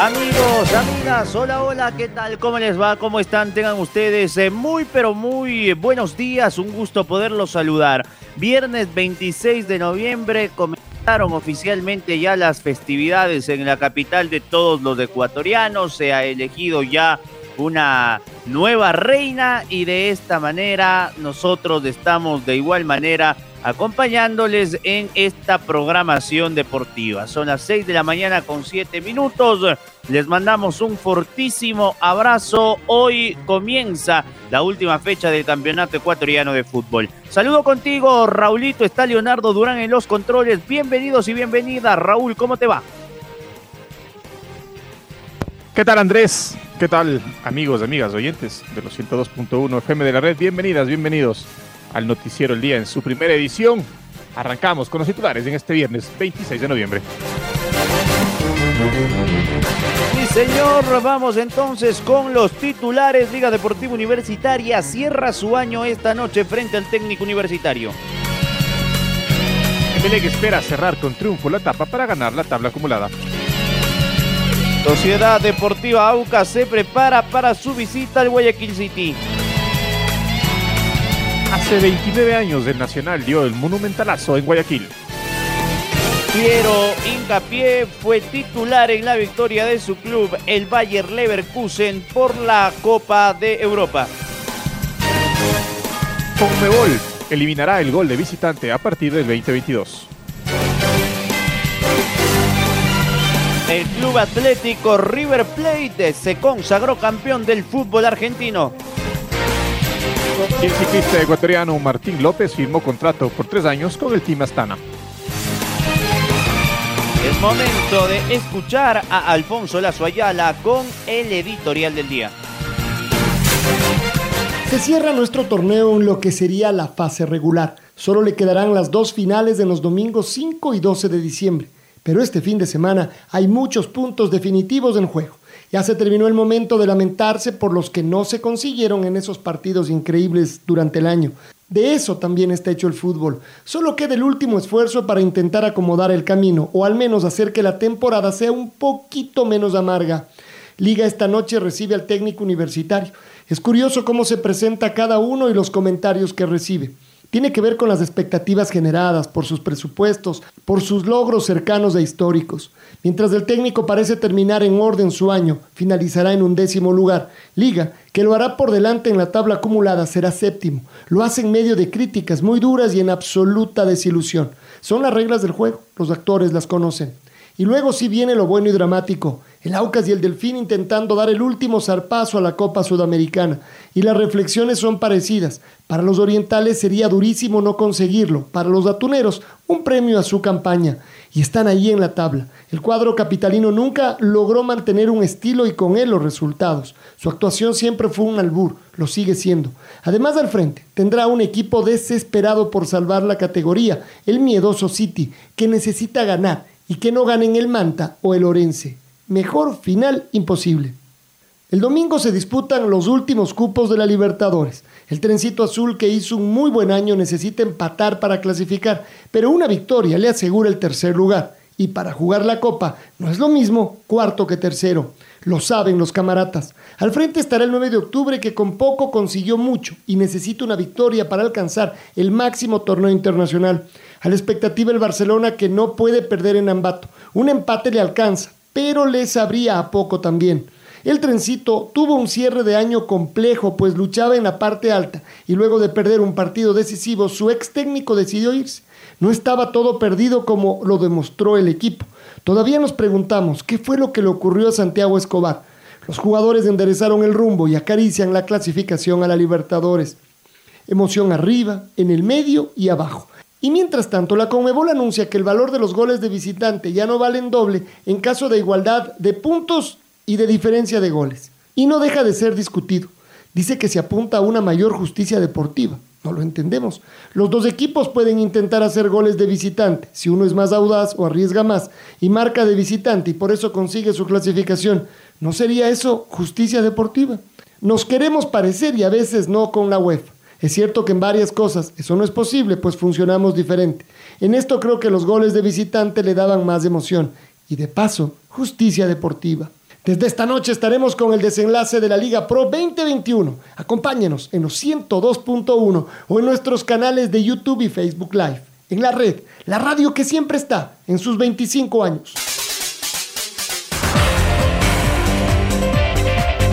Amigos, amigas, hola, hola, ¿qué tal? ¿Cómo les va? ¿Cómo están? Tengan ustedes eh, muy, pero muy buenos días. Un gusto poderlos saludar. Viernes 26 de noviembre comenzaron oficialmente ya las festividades en la capital de todos los ecuatorianos. Se ha elegido ya una nueva reina y de esta manera nosotros estamos de igual manera acompañándoles en esta programación deportiva. Son las 6 de la mañana con 7 minutos. Les mandamos un fortísimo abrazo. Hoy comienza la última fecha del Campeonato Ecuatoriano de Fútbol. Saludo contigo, Raulito. Está Leonardo Durán en los controles. Bienvenidos y bienvenidas. Raúl, ¿cómo te va? ¿Qué tal, Andrés? ¿Qué tal, amigos, amigas, oyentes de los 102.1 FM de la red? Bienvenidas, bienvenidos al Noticiero El Día en su primera edición. Arrancamos con los titulares en este viernes 26 de noviembre. Sí, señor, vamos entonces con los titulares. Liga Deportiva Universitaria cierra su año esta noche frente al técnico universitario. Emelec espera cerrar con triunfo la etapa para ganar la tabla acumulada. Sociedad Deportiva AUCA se prepara para su visita al Guayaquil City. Hace 29 años el Nacional dio el monumentalazo en Guayaquil. Piero Incapié fue titular en la victoria de su club, el Bayer Leverkusen, por la Copa de Europa. Conmebol eliminará el gol de visitante a partir del 2022. El Club Atlético River Plate se consagró campeón del fútbol argentino. El ciclista ecuatoriano Martín López firmó contrato por tres años con el Team Astana. Es momento de escuchar a Alfonso Lazo Ayala con el editorial del día. Se cierra nuestro torneo en lo que sería la fase regular. Solo le quedarán las dos finales de los domingos 5 y 12 de diciembre. Pero este fin de semana hay muchos puntos definitivos en juego. Ya se terminó el momento de lamentarse por los que no se consiguieron en esos partidos increíbles durante el año. De eso también está hecho el fútbol. Solo queda el último esfuerzo para intentar acomodar el camino, o al menos hacer que la temporada sea un poquito menos amarga. Liga esta noche recibe al técnico universitario. Es curioso cómo se presenta cada uno y los comentarios que recibe. Tiene que ver con las expectativas generadas por sus presupuestos, por sus logros cercanos e históricos. Mientras el técnico parece terminar en orden su año, finalizará en un décimo lugar. Liga, que lo hará por delante en la tabla acumulada, será séptimo. Lo hace en medio de críticas muy duras y en absoluta desilusión. Son las reglas del juego, los actores las conocen. Y luego sí viene lo bueno y dramático, el Aucas y el Delfín intentando dar el último zarpazo a la Copa Sudamericana. Y las reflexiones son parecidas. Para los orientales sería durísimo no conseguirlo, para los atuneros un premio a su campaña. Y están ahí en la tabla. El cuadro capitalino nunca logró mantener un estilo y con él los resultados. Su actuación siempre fue un albur, lo sigue siendo. Además al frente, tendrá un equipo desesperado por salvar la categoría, el miedoso City, que necesita ganar y que no ganen el Manta o el Orense. Mejor final imposible. El domingo se disputan los últimos cupos de la Libertadores. El trencito azul que hizo un muy buen año necesita empatar para clasificar, pero una victoria le asegura el tercer lugar. Y para jugar la copa no es lo mismo cuarto que tercero. Lo saben los camaratas. Al frente estará el 9 de octubre que con poco consiguió mucho y necesita una victoria para alcanzar el máximo torneo internacional. A la expectativa el Barcelona que no puede perder en Ambato. Un empate le alcanza, pero le sabría a poco también. El trencito tuvo un cierre de año complejo, pues luchaba en la parte alta y luego de perder un partido decisivo, su ex técnico decidió irse. No estaba todo perdido como lo demostró el equipo. Todavía nos preguntamos qué fue lo que le ocurrió a Santiago Escobar. Los jugadores enderezaron el rumbo y acarician la clasificación a la Libertadores. Emoción arriba, en el medio y abajo. Y mientras tanto, la Conmebol anuncia que el valor de los goles de visitante ya no valen doble en caso de igualdad de puntos y de diferencia de goles. Y no deja de ser discutido. Dice que se apunta a una mayor justicia deportiva. No lo entendemos. Los dos equipos pueden intentar hacer goles de visitante. Si uno es más audaz o arriesga más y marca de visitante y por eso consigue su clasificación, ¿no sería eso justicia deportiva? Nos queremos parecer y a veces no con la UEFA. Es cierto que en varias cosas eso no es posible, pues funcionamos diferente. En esto creo que los goles de visitante le daban más emoción y de paso, justicia deportiva. Desde esta noche estaremos con el desenlace de la Liga Pro 2021. Acompáñenos en los 102.1 o en nuestros canales de YouTube y Facebook Live. En la red, la radio que siempre está en sus 25 años.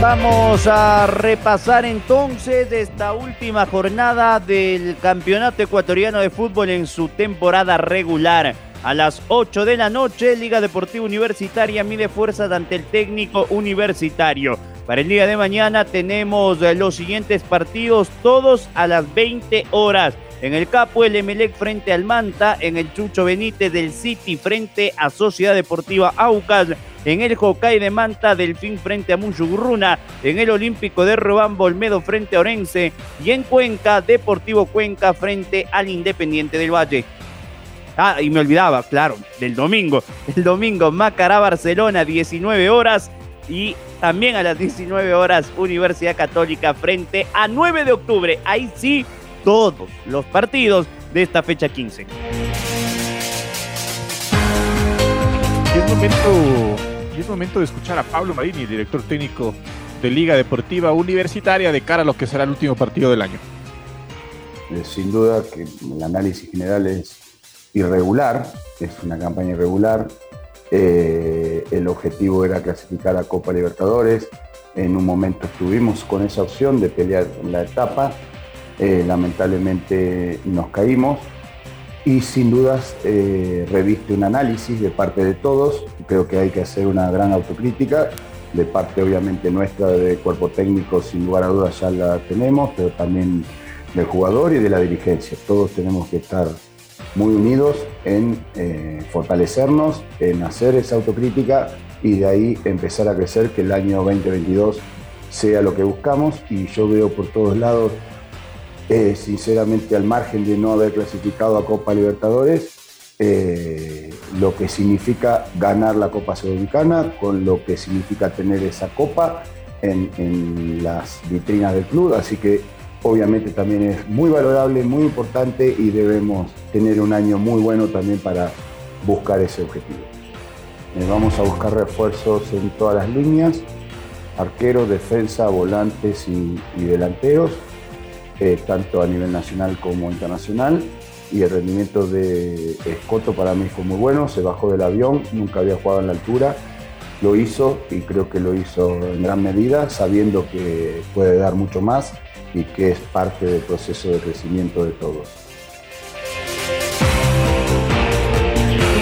Vamos a repasar entonces esta última jornada del Campeonato Ecuatoriano de Fútbol en su temporada regular. A las 8 de la noche, Liga Deportiva Universitaria mide fuerzas ante el técnico universitario. Para el día de mañana tenemos eh, los siguientes partidos, todos a las 20 horas. En el Capo, el Emelec frente al Manta. En el Chucho Benítez del City frente a Sociedad Deportiva Aucas. En el Hokkaido de Manta, Delfín frente a Munchugurruna. En el Olímpico de Robán, Bolmedo frente a Orense. Y en Cuenca, Deportivo Cuenca frente al Independiente del Valle. Ah, y me olvidaba, claro, del domingo. El domingo, Macará, Barcelona, 19 horas. Y también a las 19 horas, Universidad Católica frente a 9 de octubre. Ahí sí, todos los partidos de esta fecha 15. Y es momento, y es momento de escuchar a Pablo Marini, director técnico de Liga Deportiva Universitaria, de cara a lo que será el último partido del año. Eh, sin duda que el análisis general es irregular, es una campaña irregular. Eh, el objetivo era clasificar a Copa Libertadores. En un momento estuvimos con esa opción de pelear la etapa. Eh, lamentablemente nos caímos y sin dudas eh, reviste un análisis de parte de todos. Creo que hay que hacer una gran autocrítica. De parte obviamente nuestra de cuerpo técnico, sin lugar a dudas ya la tenemos, pero también del jugador y de la dirigencia. Todos tenemos que estar muy unidos en eh, fortalecernos, en hacer esa autocrítica y de ahí empezar a crecer, que el año 2022 sea lo que buscamos y yo veo por todos lados, eh, sinceramente al margen de no haber clasificado a Copa Libertadores, eh, lo que significa ganar la Copa Sudamericana, con lo que significa tener esa copa en, las vitrinas del club, así que obviamente también es muy valorable, muy importante y debemos tener un año muy bueno también para buscar ese objetivo. Eh, vamos a buscar refuerzos en todas las líneas, arqueros, defensa, volantes y, delanteros, eh, tanto a nivel nacional como internacional. Y el rendimiento de Escoto para mí fue muy bueno, se bajó del avión, nunca había jugado en la altura, lo hizo y creo que lo hizo en gran medida, sabiendo que puede dar mucho más y que es parte del proceso de crecimiento de todos.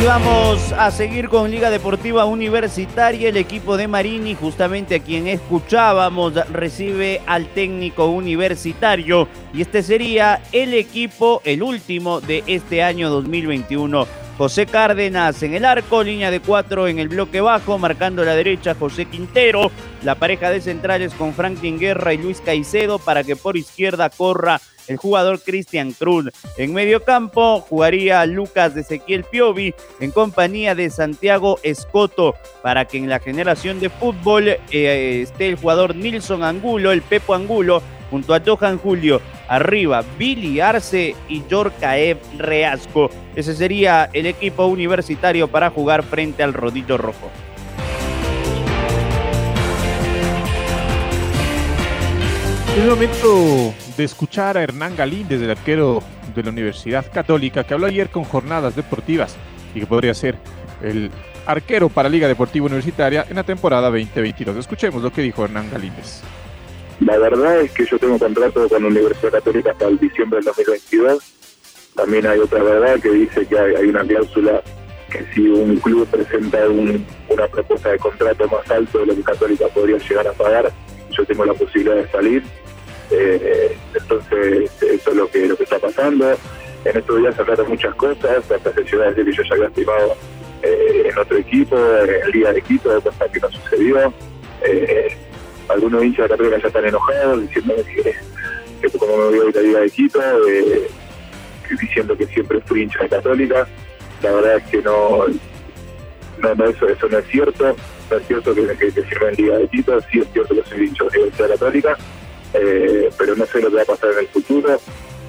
Vamos a seguir con Liga Deportiva Universitaria. El equipo de Marini, justamente a quien escuchábamos, recibe al técnico universitario. Y este sería el equipo, el último de este año 2021. José Cárdenas en el arco, línea de cuatro en el bloque bajo, marcando la derecha José Quintero, la pareja de centrales con Franklin Guerra y Luis Caicedo para que por izquierda corra el jugador Cristian Cruz. En medio campo jugaría Lucas Ezequiel Piovi en compañía de Santiago Escoto para que en la generación de fútbol eh, esté el jugador Nilson Angulo, el Pepo Angulo, junto a Johan Julio. Arriba, Billy Arce y Yorcaev Reasco. Ese sería el equipo universitario para jugar frente al Rodillo Rojo. Es momento de escuchar a Hernán Galíndez, el arquero de la Universidad Católica, que habló ayer con jornadas deportivas y que podría ser el arquero para Liga Deportiva Universitaria en la temporada 2022. Escuchemos lo que dijo Hernán Galíndez. La verdad es que yo tengo contrato con la Universidad Católica hasta el diciembre del 2022. También hay otra verdad que dice que hay, una cláusula que si un club presenta un, una propuesta de contrato más alto de lo que Católica podría llegar a pagar, yo tengo la posibilidad de salir. Eh, entonces, eso es lo que, lo que está pasando. En estos días se hablaron muchas cosas, hasta sesiones de que yo ya había estimado eh, en otro equipo, en día de Quito, cosa que no sucedió. Eh, algunos hinchas de Católica ya están enojados, diciéndome que, que como me voy a ir a la Liga de Quito, eh, diciendo que siempre fui hincha de Católica. La verdad es que no, no, no eso, eso no es cierto. No es cierto que, que, que sirva en Liga de Quito, sí es cierto que soy hincha de la Católica, eh, pero no sé lo que va a pasar en el futuro.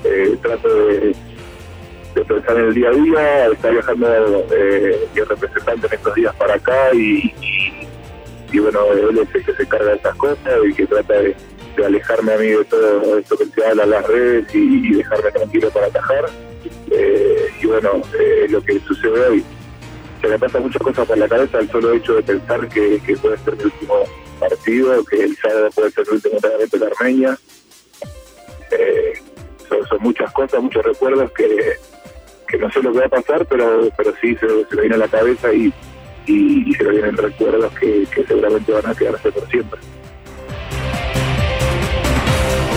Eh, trato de, pensar en el día a día, está viajando eh, mi representante en estos días para acá y, y bueno, él es el que se carga de esas cosas y que trata de, alejarme a mí de todo esto que se habla en las redes y, dejarme tranquilo para atajar. Eh, y bueno, eh, lo que sucede hoy, se me pasan muchas cosas por la cabeza el solo hecho de pensar que, puede ser mi último partido, que el sábado puede ser el último entrenamiento de Armenia. Eh, son, muchas cosas, muchos recuerdos que, no sé lo que va a pasar, pero pero sí se, se me viene a la cabeza y, y, se vienen recuerdos que, seguramente van a quedarse por siempre.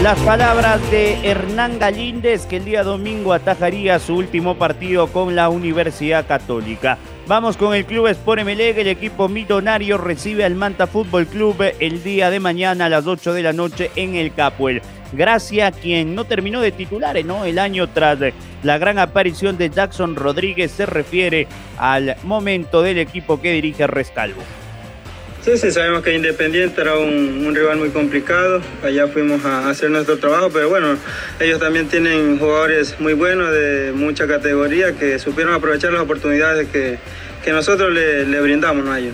Las palabras de Hernán Galíndez que el día domingo atajaría su último partido con la Universidad Católica. Vamos con el Club Sport Emelec, el equipo millonario recibe al Manta Fútbol Club el día de mañana a las 8 de la noche en el Capuel. Gracia, quien no terminó de titular ¿no? el año tras la gran aparición de Jackson Rodríguez, se refiere al momento del equipo que dirige Rescalvo. Sí, sí, sabemos que Independiente era un, rival muy complicado. Allá fuimos a hacer nuestro trabajo, pero bueno, ellos también tienen jugadores muy buenos de mucha categoría que supieron aprovechar las oportunidades que, que nosotros le, brindamos a ellos.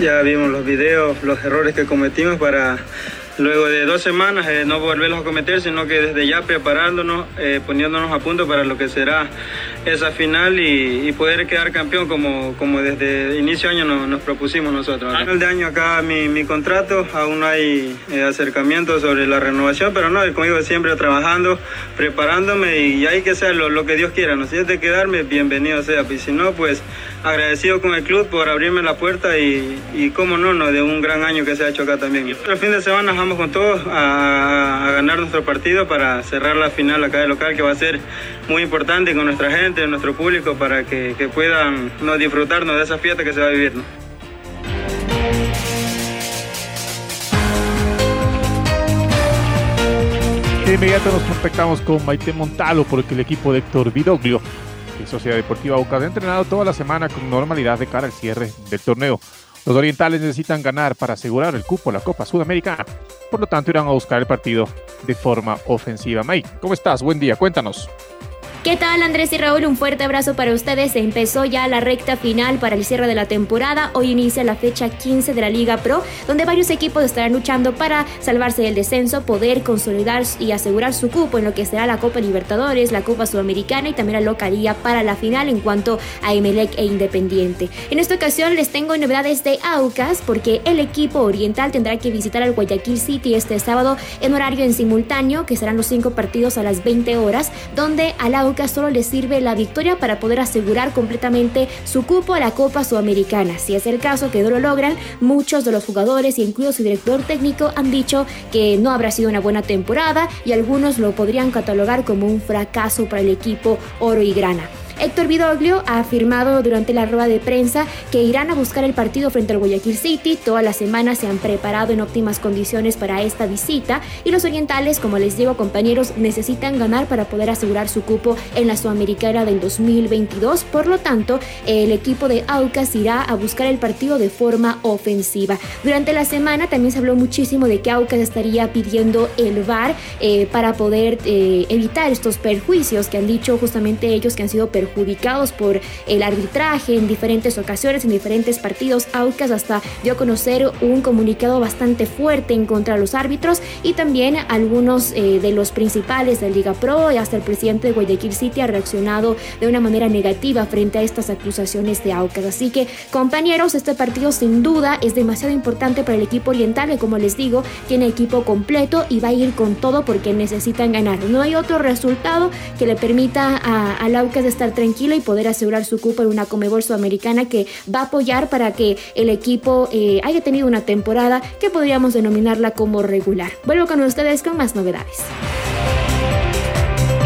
ya vimos los videos, los errores que cometimos para luego de dos semanas eh, no volverlos a cometer, sino que desde ya preparándonos, eh, poniéndonos a punto para lo que será esa final y, y, poder quedar campeón como, como desde inicio de año nos, propusimos nosotros. A final de año acá mi, mi contrato, aún no hay eh, acercamiento sobre la renovación, pero no, conmigo siempre trabajando, preparándome y hay que ser lo, lo que Dios quiera, ¿no? Si es de quedarme, bienvenido sea, y si no, pues agradecido con el club por abrirme la puerta y, y cómo no, no, de un gran año que se ha hecho acá también. El fin de semana vamos con todos a, ganar nuestro partido para cerrar la final acá de local, que va a ser muy importante con nuestra gente nuestro público para que, puedan no, disfrutarnos de esa fiesta que se va a vivir. De inmediato nos contactamos con Maite Montalo porque el equipo de Héctor Vidoglio Sociedad Deportiva Aucas ha entrenado toda la semana con normalidad de cara al cierre del torneo. Los orientales necesitan ganar para asegurar el cupo a la Copa Sudamericana. Por lo tanto, irán a buscar el partido de forma ofensiva. Mike, ¿cómo estás? Buen día, cuéntanos. ¿Qué tal Andrés y Raúl? Un fuerte abrazo para ustedes. Se empezó ya la recta final para el cierre de la temporada. Hoy inicia la fecha 15 de la Liga Pro, donde varios equipos estarán luchando para salvarse del descenso, poder consolidar y asegurar su cupo en lo que será la Copa Libertadores, la Copa Sudamericana y también la localía para la final en cuanto a Emelec e Independiente. En esta ocasión les tengo novedades de Aucas porque el equipo oriental tendrá que visitar al Guayaquil City este sábado en horario en simultáneo, que serán los cinco partidos a las 20 horas, donde al Aucas solo le sirve la victoria para poder asegurar completamente su cupo a la Copa Sudamericana. Si es el caso que no lo logran, muchos de los jugadores, incluido su director técnico, han dicho que no habrá sido una buena temporada y algunos lo podrían catalogar como un fracaso para el equipo oro y grana. Héctor Vidoglio ha afirmado durante la rueda de prensa que irán a buscar el partido frente al Guayaquil City. Toda la semana se han preparado en óptimas condiciones para esta visita y los orientales, como les digo compañeros, necesitan ganar para poder asegurar su cupo en la Sudamericana del 2022. Por lo tanto, el equipo de Aucas irá a buscar el partido de forma ofensiva. Durante la semana también se habló muchísimo de que Aucas estaría pidiendo el VAR eh, para poder eh, evitar estos perjuicios que han dicho justamente ellos que han sido perjuicios perjudicados por el arbitraje en diferentes ocasiones, en diferentes partidos. Aucas hasta dio a conocer un comunicado bastante fuerte en contra de los árbitros y también algunos eh, de los principales de Liga Pro y hasta el presidente de Guayaquil City ha reaccionado de una manera negativa frente a estas acusaciones de Aucas. Así que, compañeros, este partido sin duda es demasiado importante para el equipo oriental que, como les digo, tiene equipo completo y va a ir con todo porque necesitan ganar. No hay otro resultado que le permita a, a estar estar tranquilo y poder asegurar su cupo en una Comebol Sudamericana que va a apoyar para que el equipo eh, haya tenido una temporada que podríamos denominarla como regular. Vuelvo con ustedes con más novedades.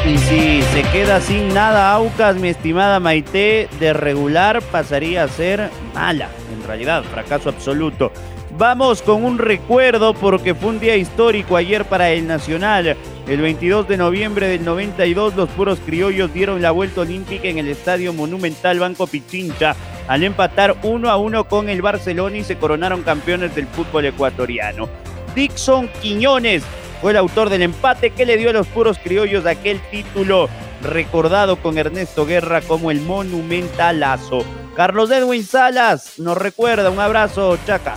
Y si se queda sin nada Aucas, mi estimada Maite, de regular pasaría a ser mala. En realidad, fracaso absoluto. Vamos con un recuerdo porque fue un día histórico ayer para el Nacional. El 22 de noviembre del 92 los puros criollos dieron la vuelta olímpica en el Estadio Monumental Banco Pichincha al empatar uno a uno con el Barcelona y se coronaron campeones del fútbol ecuatoriano. Dixon Quiñones fue el autor del empate que le dio a los puros criollos aquel título recordado con Ernesto Guerra como el monumentalazo. Carlos Edwin Salas nos recuerda, un abrazo, Chaca.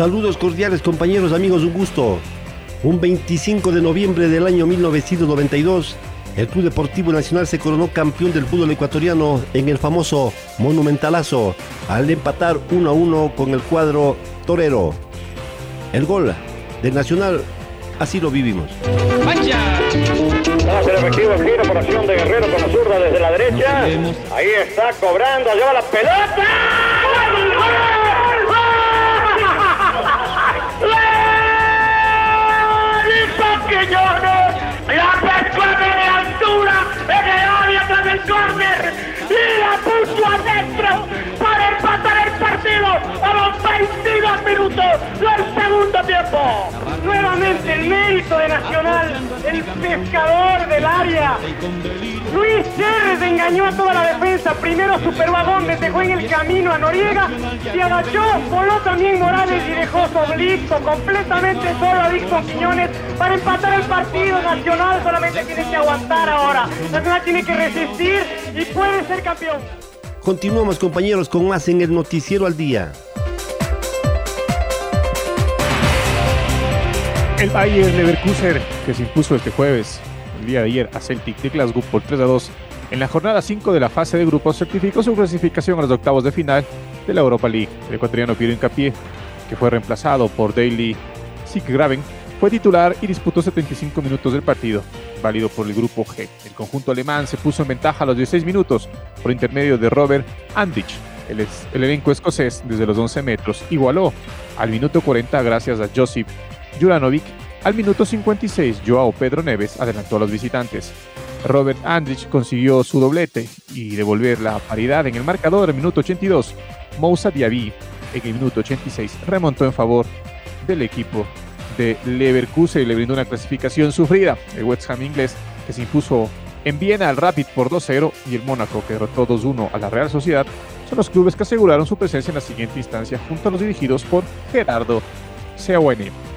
Saludos cordiales compañeros, amigos, un gusto. Un 25 de noviembre del año 1992, el Club Deportivo Nacional se coronó campeón del fútbol ecuatoriano en el famoso Monumentalazo al empatar 1 a 1 con el cuadro torero. El gol del Nacional, así lo vivimos. ¡Mancha! Vamos el efectivo el giro por acción de Guerrero con la zurda desde la derecha. Ahí está cobrando, lleva la pelota. Quiñones, la pescó de altura en el área tras el córner y la puso adentro para empatar el partido a los 22 minutos del segundo tiempo. Nuevamente el mérito de Nacional, el pescador del área. Luis Cerres engañó a toda la defensa. Primero superó a Gómez, dejó en el camino a Noriega, se agachó, voló también Morales y dejó solito, completamente solo a Dixon Quiñones para empatar el partido. Nacional solamente tiene que aguantar ahora. Nacional tiene que resistir y puede ser campeón. Continuamos compañeros con más en el Noticiero al Día. El Bayern Leverkusen, que se impuso este jueves, el día de ayer, a Celtic de Glasgow por 3 a 2, en la jornada 5 de la fase de grupos certificó su clasificación a los octavos de final de la Europa League. El ecuatoriano Piero Incapié, que fue reemplazado por Daily Graven, fue titular y disputó 75 minutos del partido, válido por el grupo G. El conjunto alemán se puso en ventaja a los 16 minutos por intermedio de Robert Andich. El, el elenco escocés, desde los 11 metros, igualó al minuto 40 gracias a Josip Juranovic. Al minuto 56, Joao Pedro Neves adelantó a los visitantes. Robert Andrich consiguió su doblete y devolver la paridad en el marcador el minuto 82. Moussa Diaby en el minuto 86 remontó en favor del equipo de Leverkusen y le brindó una clasificación sufrida. El West Ham inglés que se impuso en Viena al Rapid por 2-0 y el Mónaco que derrotó 2-1 a la Real Sociedad son los clubes que aseguraron su presencia en la siguiente instancia junto a los dirigidos por Gerardo Seoane.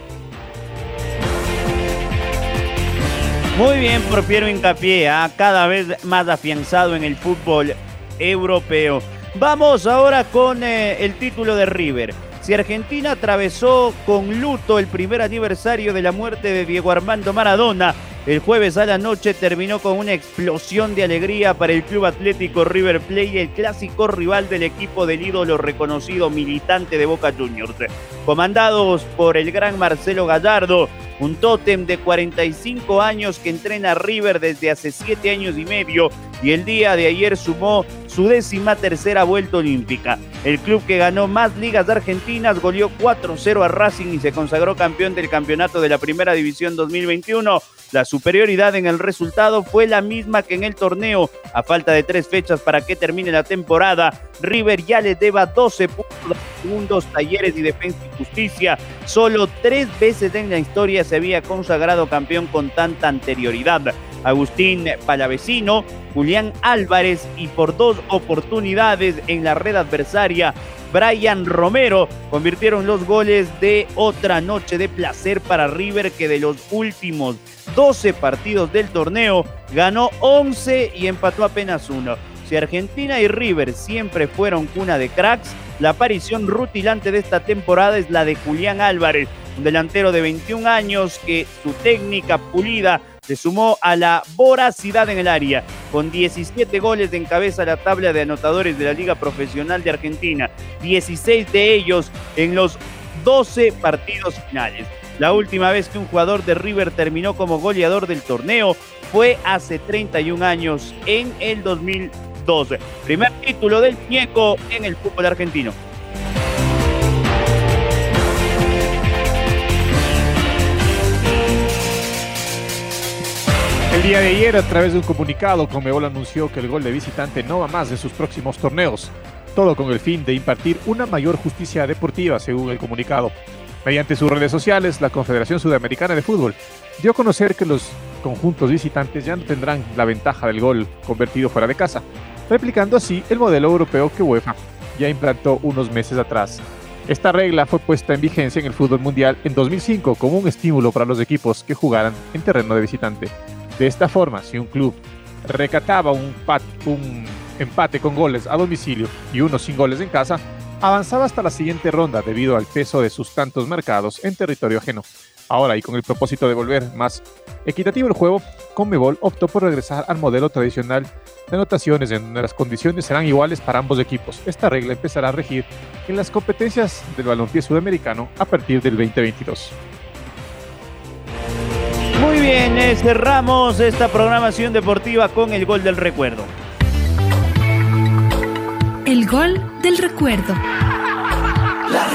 Muy bien por Piero Hincapié, ¿ah? cada vez más afianzado en el fútbol europeo. Vamos ahora con eh, el título de River. Si Argentina atravesó con luto el primer aniversario de la muerte de Diego Armando Maradona, el jueves a la noche terminó con una explosión de alegría para el Club Atlético River Plate, el clásico rival del equipo del ídolo reconocido militante de Boca Juniors. Comandados por el gran Marcelo Gallardo, un tótem de 45 años que entrena a River desde hace 7 años y medio y el día de ayer sumó su décima tercera vuelta olímpica. El club que ganó más ligas argentinas goleó 4-0 a Racing y se consagró campeón del campeonato de la Primera División 2021. La superioridad en el resultado fue la misma que en el torneo. A falta de tres fechas para que termine la temporada, River ya le deba 12 puntos segundos, talleres y defensa y justicia. Solo tres veces en la historia se había consagrado campeón con tanta anterioridad. Agustín Palavecino, Julián Álvarez y por dos oportunidades en la red adversaria, Brian Romero convirtieron los goles de otra noche de placer para River que de los últimos 12 partidos del torneo ganó 11 y empató apenas uno. Si Argentina y River siempre fueron cuna de cracks, la aparición rutilante de esta temporada es la de Julián Álvarez, un delantero de 21 años que su técnica pulida se sumó a la voracidad en el área. Con 17 goles encabeza la tabla de anotadores de la Liga Profesional de Argentina, 16 de ellos en los 12 partidos finales. La última vez que un jugador de River terminó como goleador del torneo fue hace 31 años, en el 2012. Primer título del Ñeco en el fútbol argentino. El día de ayer, a través de un comunicado, Conmebol anunció que el gol de visitante no va más de sus próximos torneos, todo con el fin de impartir una mayor justicia deportiva, según el comunicado. Mediante sus redes sociales, la Confederación Sudamericana de Fútbol dio a conocer que los conjuntos visitantes ya no tendrán la ventaja del gol convertido fuera de casa, replicando así el modelo europeo que UEFA ya implantó unos meses atrás. Esta regla fue puesta en vigencia en el fútbol mundial en 2005 como un estímulo para los equipos que jugaran en terreno de visitante. De esta forma, si un club recataba un, un empate con goles a domicilio y uno sin goles en casa, avanzaba hasta la siguiente ronda debido al peso de sus tantos mercados en territorio ajeno. Ahora, y con el propósito de volver más equitativo el juego, Conmebol optó por regresar al modelo tradicional de anotaciones en donde las condiciones serán iguales para ambos equipos. Esta regla empezará a regir en las competencias del balompié sudamericano a partir del 2022. Muy bien, eh, cerramos esta programación deportiva con el gol del recuerdo. El gol del recuerdo. La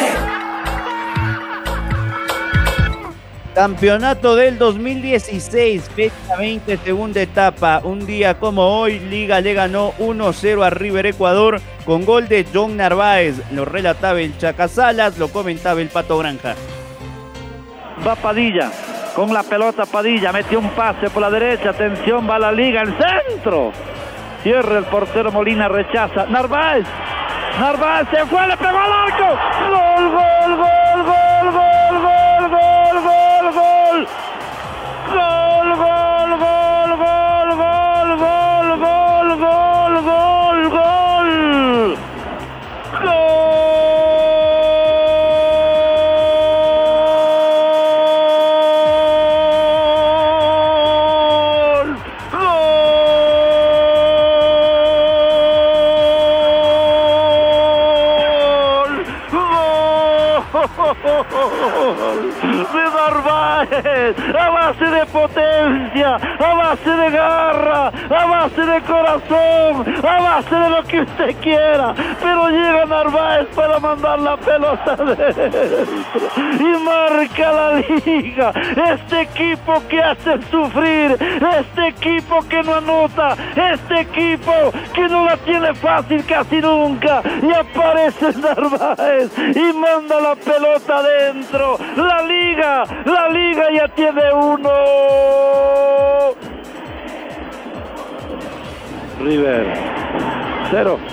Campeonato del 2016, fecha 20, segunda etapa. Un día como hoy, Liga le ganó 1-0 a River Ecuador con gol de John Narváez. Lo relataba el Chacasalas, lo comentaba el Pato Granja. Va Padilla, con la pelota Padilla, metió un pase por la derecha, atención, va la Liga, el centro. Cierra el portero Molina, rechaza. Narváez, Narváez se fue, le pegó al arco. Gol, gol, gol, É alá se de potência, é alá se de gás. A base de corazón. A base de lo que usted quiera. Pero llega Narváez para mandar la pelota adentro. Y marca la liga. Este equipo que hace sufrir. Este equipo que no anota. Este equipo que no la tiene fácil casi nunca. Y aparece Narváez y manda la pelota adentro. La liga, la liga ya tiene uno. River.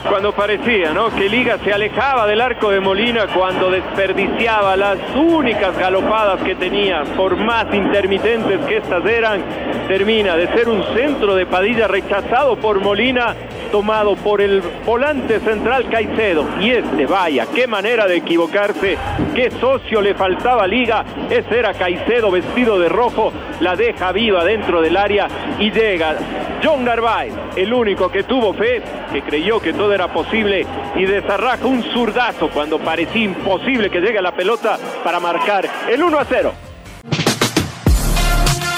Cuando parecía. Que Liga se alejaba del arco de Molina cuando desperdiciaba las únicas galopadas que tenía, por más intermitentes que estas eran, termina de ser un centro de Padilla rechazado por Molina, tomado por el volante central Caicedo. Y este, vaya, qué manera de equivocarse, qué socio le faltaba a Liga, ese era Caicedo vestido de rojo, la deja viva dentro del área y llega John Narváez, el único que tuvo fe, que creyó que todo era posible y desarraja un zurdazo cuando parecía imposible que llegue la pelota para marcar el 1 a 0.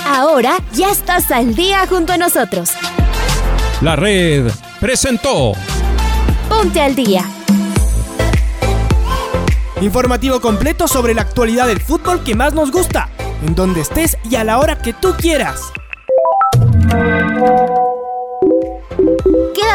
Ahora ya estás al día junto a nosotros. La red presentó Ponte al día. Informativo completo sobre la actualidad del fútbol que más nos gusta, en donde estés y a la hora que tú quieras.